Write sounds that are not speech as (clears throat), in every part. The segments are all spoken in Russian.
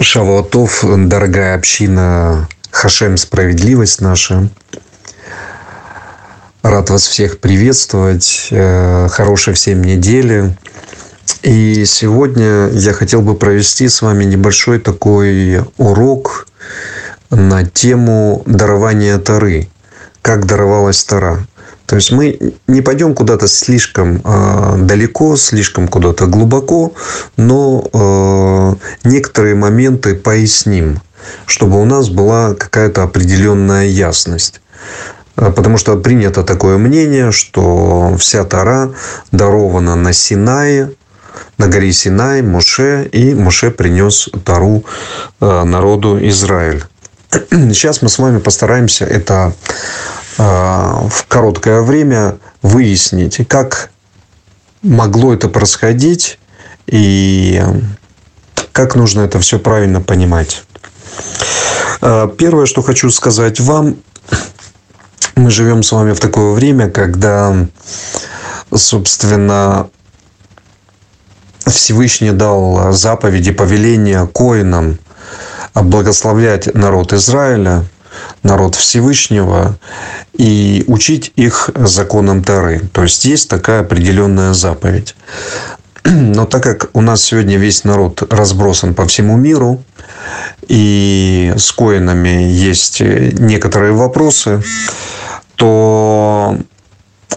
Шавуатов, дорогая община Хашем Справедливость наша. Рад вас всех приветствовать. Э, хорошей всем недели. И сегодня я хотел бы провести с вами небольшой такой урок на тему дарования Тары. Как даровалась Тара. То есть мы не пойдем куда-то слишком э, далеко, слишком куда-то глубоко, но э, некоторые моменты поясним, чтобы у нас была какая-то определенная ясность. А, потому что принято такое мнение, что вся Тара дарована на Синае, на горе Синай, Моше, и Моше принес Тару народу Израиль. (clears throat) Сейчас мы с вами постараемся это а, в короткое время выяснить, как могло это происходить и как нужно это все правильно понимать. А, первое, что хочу сказать вам, мы живем с вами в такое время, когда, собственно, Всевышний дал заповеди, повеления коинам благословлять народ Израиля – народ Всевышнего и учить их законам Тары. То есть есть такая определенная заповедь. (clears throat) Но так как у нас сегодня весь народ разбросан по всему миру, и с коинами есть некоторые вопросы, то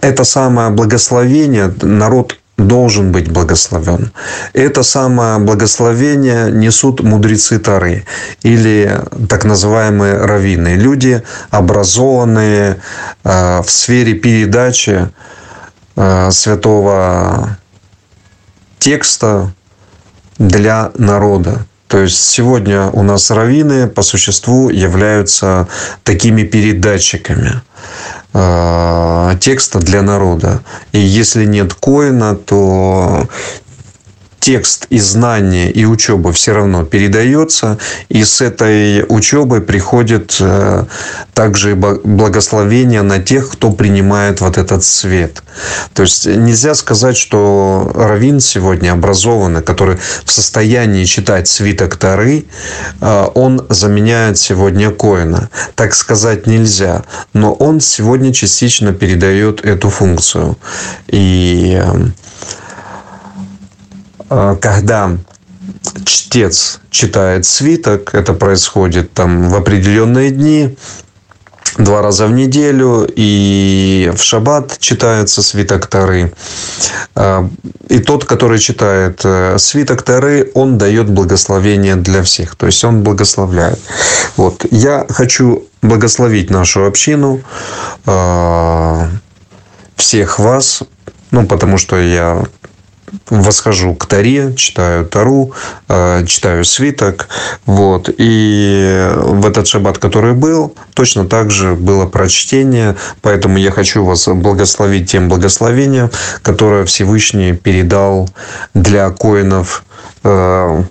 это самое благословение народ должен быть благословен. Это самое благословение несут мудрецы Тары или так называемые раввины. Люди, образованные э, в сфере передачи э, святого текста для народа. То есть сегодня у нас раввины по существу являются такими передатчиками. Э, текста для народа. И если нет коина, то текст и знания и учеба все равно передается, и с этой учебой приходит э, также благословение на тех, кто принимает вот этот свет. То есть нельзя сказать, что Равин сегодня образованный, который в состоянии читать свиток Тары, э, он заменяет сегодня Коина. Так сказать нельзя, но он сегодня частично передает эту функцию. И э, когда чтец читает свиток, это происходит там в определенные дни, два раза в неделю, и в шаббат читается свиток Тары. А, и тот, который читает э, свиток Тары, он дает благословение для всех. То есть он благословляет. Вот. Я хочу благословить нашу общину, а, всех вас, ну, потому что я восхожу к Таре, читаю Тару, э, читаю свиток. Вот. И в этот шаббат, который был, точно так же было прочтение. Поэтому я хочу вас благословить тем благословением, которое Всевышний передал для коинов э,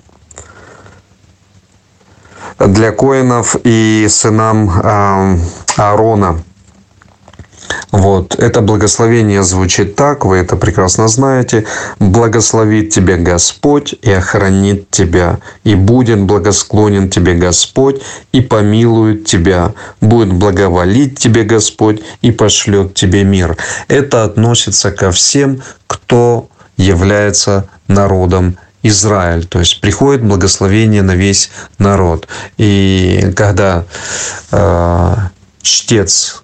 для коинов и сынам э, Аарона. Вот. Это благословение звучит так, вы это прекрасно знаете. «Благословит тебя Господь и охранит тебя, и будет благосклонен тебе Господь и помилует тебя, будет благоволить тебе Господь и пошлет тебе мир». Это относится ко всем, кто является народом Израиль, то есть приходит благословение на весь народ. И когда э, чтец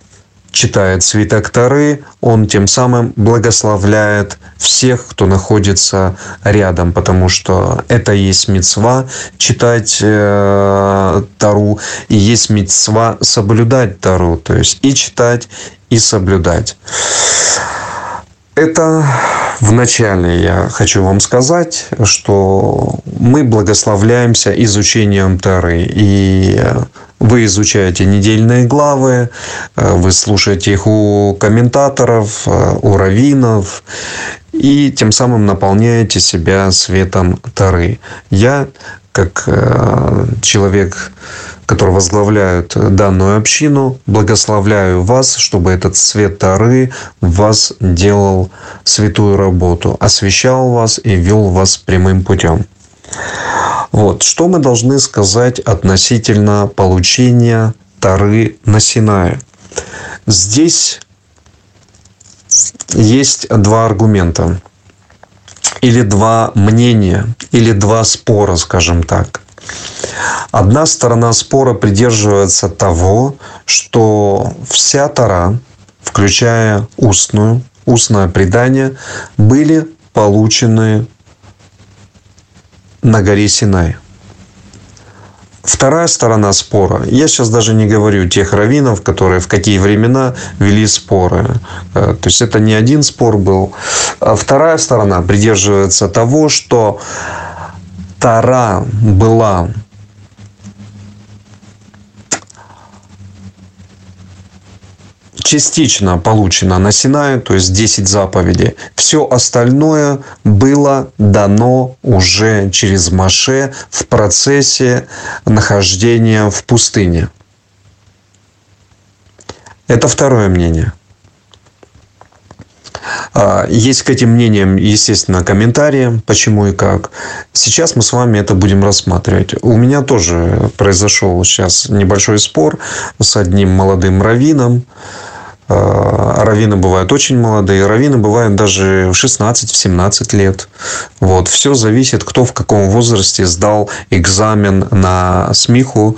читает свиток Тары, он тем самым благословляет всех, кто находится рядом, потому что это есть мецва читать э, Тару, и есть мецва соблюдать Тару, то есть и читать, и соблюдать. Это в начале я хочу вам сказать, что мы благословляемся изучением Тары. И вы изучаете недельные главы, вы слушаете их у комментаторов, у раввинов, и тем самым наполняете себя светом Тары. Я, как э, человек, который возглавляет данную общину, благословляю вас, чтобы этот свет Тары в вас делал святую работу, освещал вас и вел вас прямым путем. Вот. Что мы должны сказать относительно получения Тары на Синае? Здесь есть два аргумента или два мнения, или два спора, скажем так. Одна сторона спора придерживается того, что вся Тара, включая устную, устное предание, были получены на горе Синай. Вторая сторона спора. Я сейчас даже не говорю тех раввинов, которые в какие времена вели споры. Э, то есть это не один спор был. А вторая сторона придерживается того, что Тара была частично получено на Синае, то есть 10 заповедей. Все остальное было дано уже через Маше в процессе нахождения в пустыне. Это второе мнение. А, есть к этим мнениям, естественно, комментарии, почему и как. Сейчас мы с вами это будем рассматривать. У меня тоже произошел сейчас небольшой спор с одним молодым раввином. Раввины бывают очень молодые, раввины бывают даже в 16-17 лет. Вот. Все зависит, кто в каком возрасте сдал экзамен на СМИХу,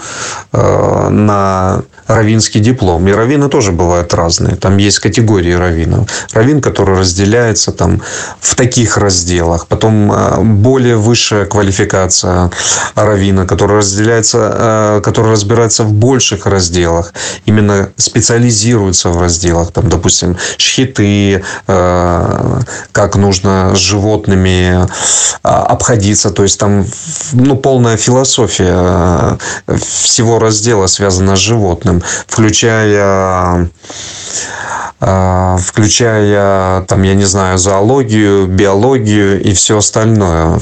а, на равинский диплом. И раввины тоже бывают разные. Там есть категории раввинов. Раввин, который разделяется там в таких разделах. Потом а, более высшая квалификация раввина, который разделяется, который разбирается в больших разделах. Именно специализируется в разделах там, допустим, шхиты, э, как нужно с животными обходиться, то есть там ну, полная философия э, всего раздела связана с животным, включая включая, там, я не знаю, зоологию, биологию и все остальное.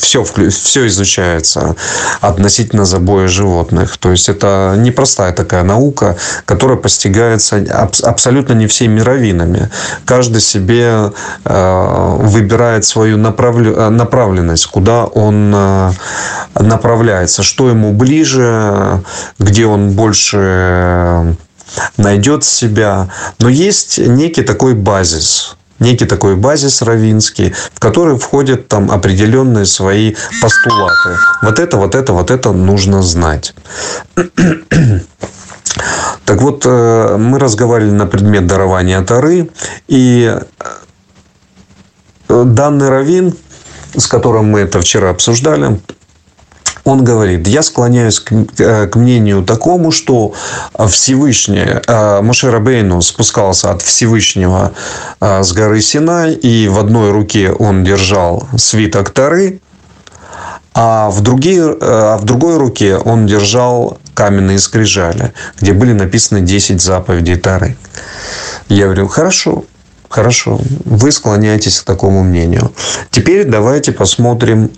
Все, все изучается относительно забоя животных. То есть, это непростая такая наука, которая постигается абсолютно не всеми раввинами. Каждый себе а, выбирает свою направленность, куда он а, направляется, что ему ближе, где он больше найдет себя. Но есть некий такой базис, некий такой базис равинский, в который входят там определенные свои постулаты. Вот это, вот это, вот это нужно знать. (clears throat) Так вот, э, мы разговаривали на предмет дарования Тары, и э, данный раввин, с которым мы это вчера обсуждали, он говорит, я склоняюсь к, э, к мнению такому, что Всевышний, э, Моше Бейну спускался от Всевышнего э, с горы Синай, и в одной руке он держал свиток Тары, а в, другие, а в другой руке он держал каменные скрижали, где были написаны 10 заповедей Тары. Я говорю, хорошо, хорошо, вы склоняетесь к такому мнению. Теперь давайте посмотрим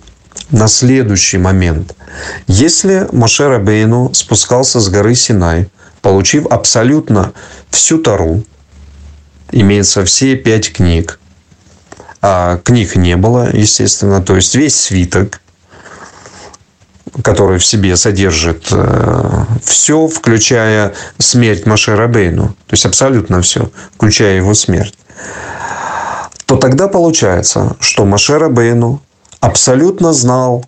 на следующий момент. Если Моше Рабейну спускался с горы Синай, получив абсолютно всю Тару, имеется все пять книг, а книг не было, естественно, то есть весь свиток, который в себе содержит э, все, включая смерть Моше Рабейну, то есть абсолютно все, включая его смерть, то тогда получается, что Моше Рабейну абсолютно знал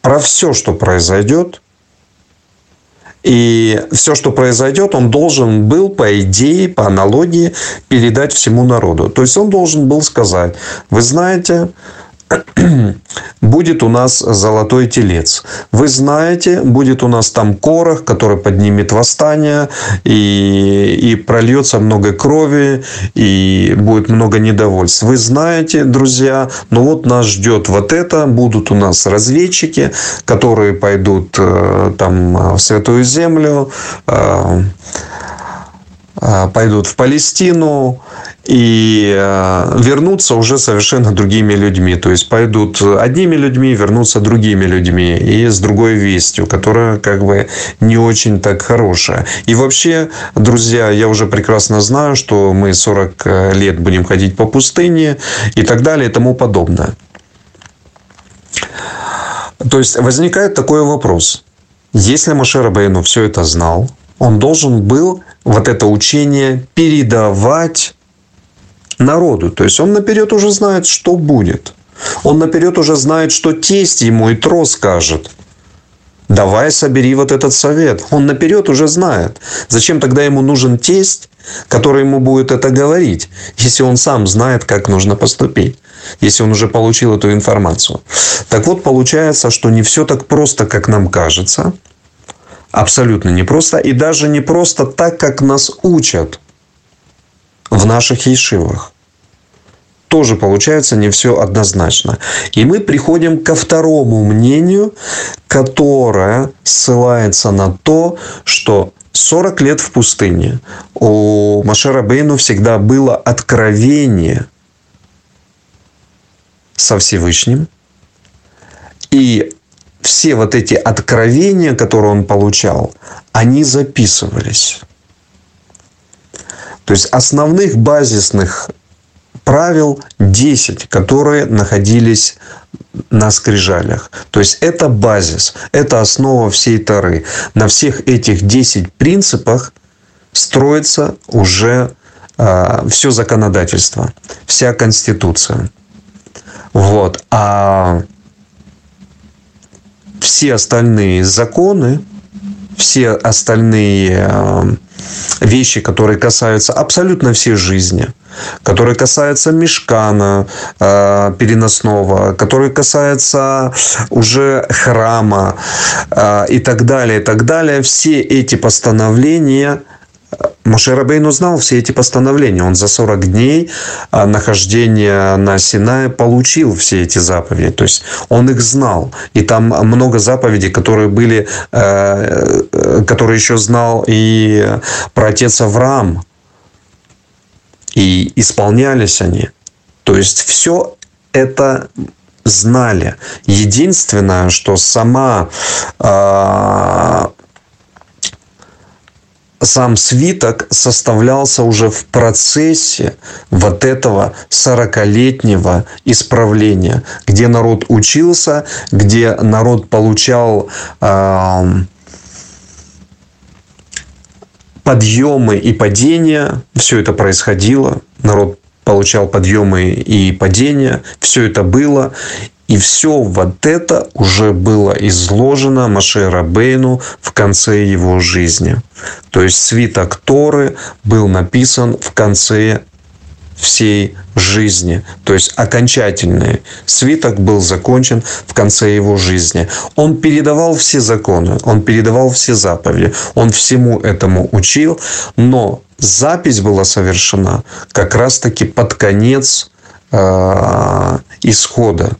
про все, что произойдет. И все, что произойдет, он должен был, по идее, по аналогии, передать всему народу. То есть он должен был сказать, вы знаете, будет у нас золотой телец. Вы знаете, будет у нас там корох, который поднимет восстание, и, и прольется много крови, и будет много недовольств. Вы знаете, друзья, ну вот нас ждет вот это, будут у нас разведчики, которые пойдут э, там в Святую Землю, э, э, пойдут в Палестину, и э, вернуться уже совершенно другими людьми. То есть пойдут одними людьми, вернутся другими людьми и с другой вестью, которая как бы не очень так хорошая. И вообще, друзья, я уже прекрасно знаю, что мы 40 э, лет будем ходить по пустыне и так далее и тому подобное. То есть возникает такой вопрос. Если Машера Бейну все это знал, он должен был вот это учение передавать народу. То есть он наперед уже знает, что будет. Он наперед уже знает, что тесть ему и тро скажет. Давай собери вот этот совет. Он наперед уже знает. Зачем тогда ему нужен тесть, который ему будет это говорить, если он сам знает, как нужно поступить, если он уже получил эту информацию. Так вот, получается, что не все так просто, как нам кажется. Абсолютно не просто. И даже не просто так, как нас учат в наших ешивах тоже получается не все однозначно. И мы приходим ко второму мнению, которое ссылается на то, что 40 лет в пустыне у Машера Бейну всегда было откровение со Всевышним. И все вот эти откровения, которые он получал, они записывались. То есть основных базисных правил 10, которые находились на скрижалях. То есть это базис, это основа всей Тары. На всех этих 10 принципах строится уже э, а, все законодательство, вся конституция. Вот. А все остальные законы, все остальные э, вещи, которые касаются абсолютно всей жизни, которые касаются мешкана э, переносного, которые касаются уже храма э, и так далее, и так далее. Все эти постановления Мошерабейн узнал все эти постановления. Он за 40 дней а, нахождения на Синае получил все эти заповеди. То есть он их знал. И там много заповедей, которые были, э, э, которые еще знал и про отец Авраам. И исполнялись они. То есть все это знали. Единственное, что сама э, сам свиток составлялся уже в процессе вот этого сорокалетнего исправления, где народ учился, где народ получал э, подъемы и падения. Все это происходило. Народ получал подъемы и падения. Все это было. И все вот это уже было изложено Маше Рабейну в конце его жизни. То есть свиток Торы был написан в конце всей жизни. То есть окончательный свиток был закончен в конце его жизни. Он передавал все законы, он передавал все заповеди, он всему этому учил, но запись была совершена как раз-таки под конец исхода.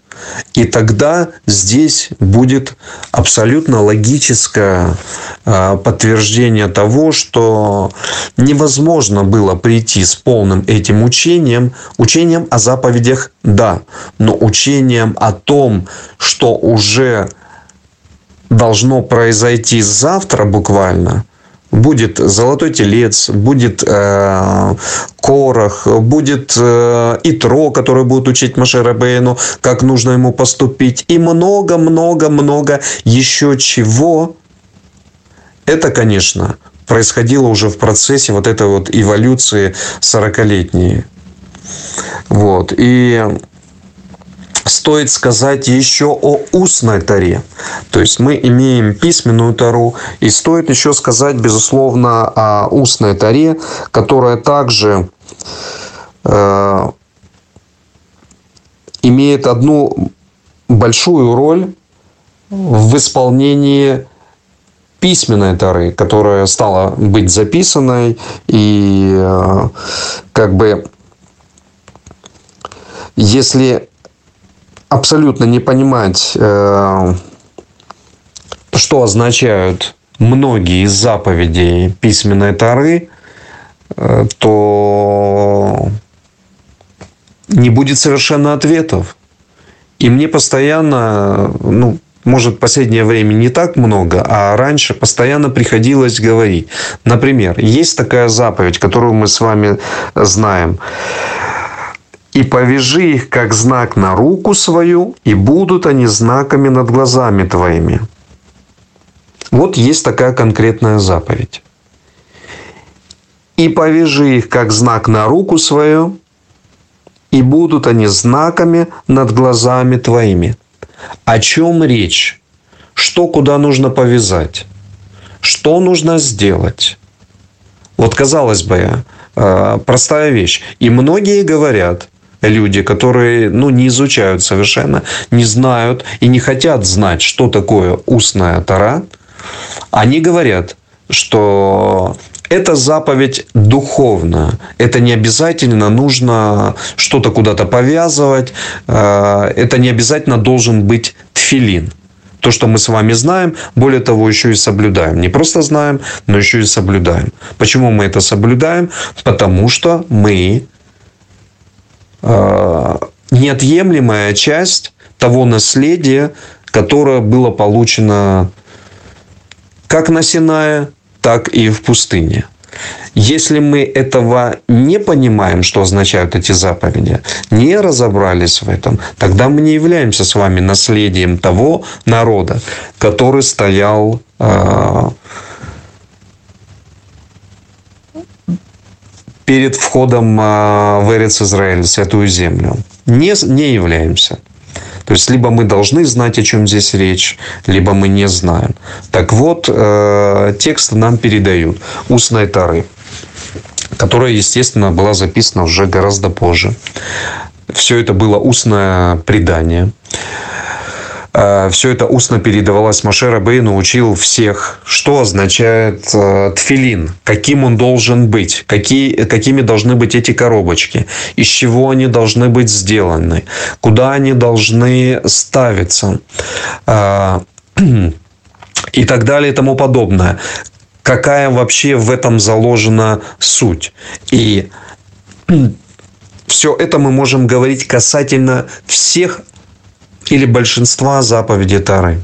И тогда здесь будет абсолютно логическое а, подтверждение того, что невозможно было прийти с полным этим учением. Учением о заповедях – да, но учением о том, что уже должно произойти завтра буквально – будет золотой телец, будет э, Корах, будет э, Итро, который будет учить Машера Бейну, как нужно ему поступить, и много-много-много еще чего. Это, конечно, происходило уже в процессе вот этой вот эволюции 40-летней. Вот. И стоит сказать еще о устной таре. То есть мы имеем письменную тару, и стоит еще сказать, безусловно, о устной таре, которая также э, имеет одну большую роль в исполнении письменной тары, которая стала быть записанной и э, как бы если абсолютно не понимать, э, что означают многие из заповедей письменной Тары, э, то не будет совершенно ответов. И мне постоянно, ну, может, в последнее время не так много, а раньше постоянно приходилось говорить. Например, есть такая заповедь, которую мы с вами знаем. И повяжи их как знак на руку свою, и будут они знаками над глазами твоими. Вот есть такая конкретная заповедь. И повяжи их как знак на руку свою, и будут они знаками над глазами твоими. О чем речь? Что куда нужно повязать? Что нужно сделать? Вот казалось бы, э, простая вещь. И многие говорят, люди, которые ну, не изучают совершенно, не знают и не хотят знать, что такое устная тара, они говорят, что это заповедь духовная. Это не обязательно нужно что-то куда-то повязывать. Э, это не обязательно должен быть тфилин. То, что мы с вами знаем, более того, еще и соблюдаем. Не просто знаем, но еще и соблюдаем. Почему мы это соблюдаем? Потому что мы неотъемлемая часть того наследия, которое было получено как на Синае, так и в пустыне. Если мы этого не понимаем, что означают эти заповеди, не разобрались в этом, тогда мы не являемся с вами наследием того народа, который стоял э, перед входом э, в Эрец Израиль, Святую Землю. Не, не являемся. То есть, либо мы должны знать, о чем здесь речь, либо мы не знаем. Так вот, э, текст нам передают устной тары, которая, естественно, была записана уже гораздо позже. Все это было устное предание. Э, все это устно передавалось Маше Рабейну, учил всех, что означает э, тфилин, каким он должен быть, какие, какими должны быть эти коробочки, из чего они должны быть сделаны, куда они должны ставиться э, (clears throat) и так далее и тому подобное. Какая вообще в этом заложена суть. И (clears throat) все это мы можем говорить касательно всех или большинства заповедей Тары.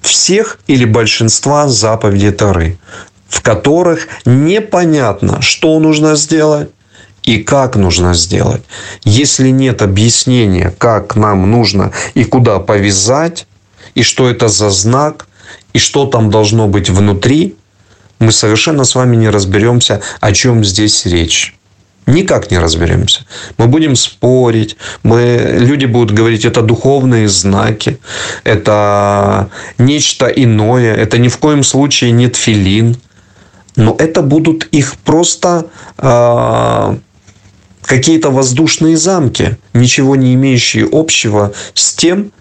Всех или большинства заповедей Тары, в которых непонятно, что нужно сделать и как нужно сделать. Если нет объяснения, как нам нужно и куда повязать, и что это за знак, и что там должно быть внутри, мы совершенно с вами не разберемся, о чем здесь речь. Никак не разберемся. Мы будем спорить, мы, люди будут говорить, это духовные знаки, это нечто иное, это ни в коем случае не тфилин. Но это будут их просто э, какие-то воздушные замки, ничего не имеющие общего с тем,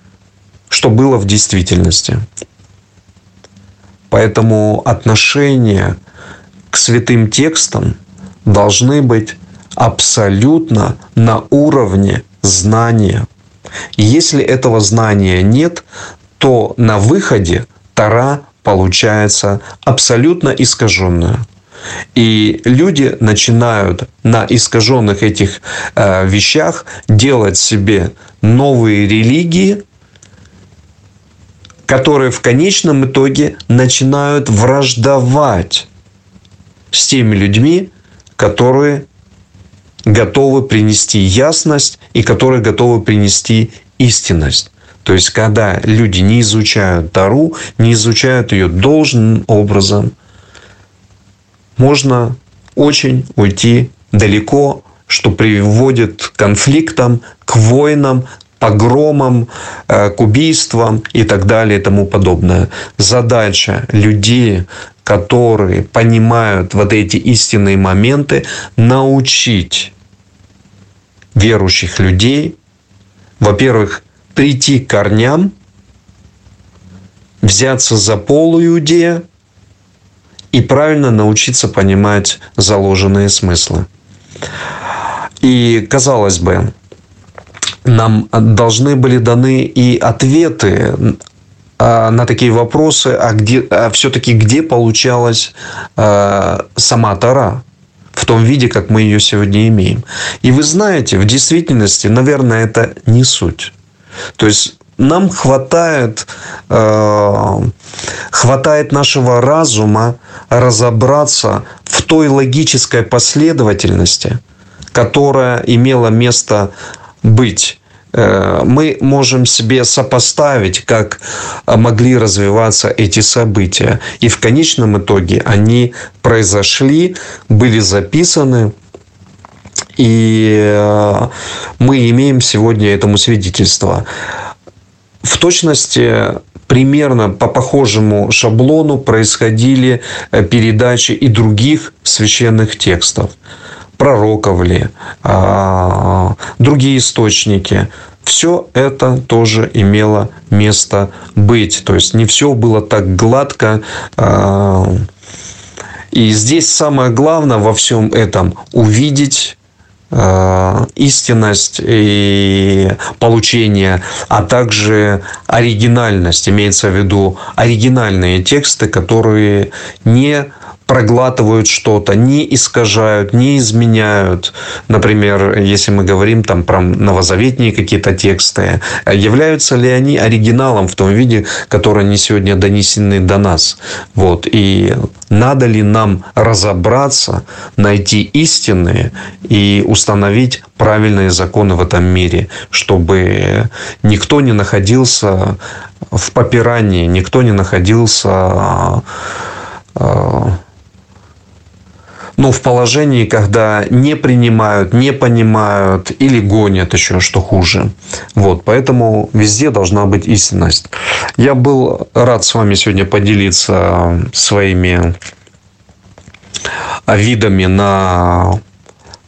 что было в действительности. Поэтому отношения к святым текстам должны быть абсолютно на уровне знания. Если этого знания нет, то на выходе Тара получается абсолютно искаженная. И люди начинают на искаженных этих э, вещах делать себе новые религии, которые в конечном итоге начинают враждовать с теми людьми, которые готовы принести ясность и которые готовы принести истинность. То есть, когда люди не изучают Тару, не изучают ее должным образом, можно очень уйти далеко, что приводит к конфликтам, к войнам, погромам, э, к убийствам и так далее и тому подобное. Задача людей, которые понимают вот эти истинные моменты, научить верующих людей, во-первых, прийти к корням, взяться за пол иудея и правильно научиться понимать заложенные смыслы. И, казалось бы, нам должны были даны и ответы а, на такие вопросы, а где, а все-таки где получалась а, сама Тара в том виде, как мы ее сегодня имеем. И вы знаете, в действительности, наверное, это не суть. То есть нам хватает, э, хватает нашего разума разобраться в той логической последовательности, которая имела место быть мы можем себе сопоставить, как могли развиваться эти события. И в конечном итоге они произошли, были записаны, и э, мы имеем сегодня этому свидетельство. В точности примерно по похожему шаблону происходили э, передачи и других священных текстов. Пророков ли, а, другие источники. Все это тоже имело место быть. То есть не все было так гладко. А, и здесь самое главное во всем этом увидеть Э, истинность и получение, а также оригинальность, имеется в виду оригинальные тексты, которые не проглатывают что-то, не искажают, не изменяют. Например, если мы говорим там про новозаветные какие-то тексты, являются ли они оригиналом в том виде, который они сегодня донесены до нас? Вот. И надо ли нам разобраться, найти истинные и установить правильные законы в этом мире, чтобы никто не находился в попирании, никто не находился а, ну, в положении, когда не принимают, не понимают или гонят еще, что хуже. Вот, поэтому везде должна быть истинность. Я был рад с вами сегодня поделиться своими видами на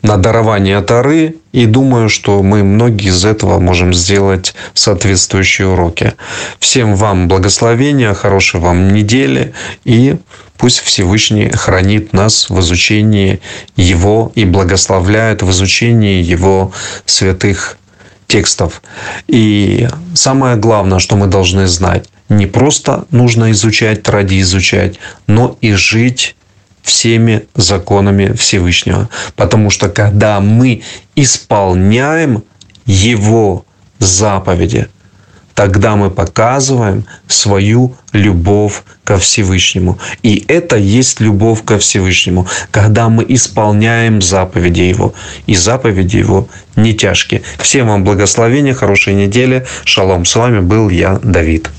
на дарование Тары, и думаю, что мы многие из этого можем сделать соответствующие уроки. Всем вам благословения, хорошей вам недели, и пусть Всевышний хранит нас в изучении Его и благословляет в изучении Его святых текстов. И самое главное, что мы должны знать, не просто нужно изучать ради изучать, но и жить всеми законами Всевышнего. Потому что когда мы исполняем Его заповеди, тогда мы показываем свою любовь ко Всевышнему. И это есть любовь ко Всевышнему, когда мы исполняем заповеди Его. И заповеди Его не тяжкие. Всем вам благословения, хорошей недели. Шалом. С вами был я, Давид.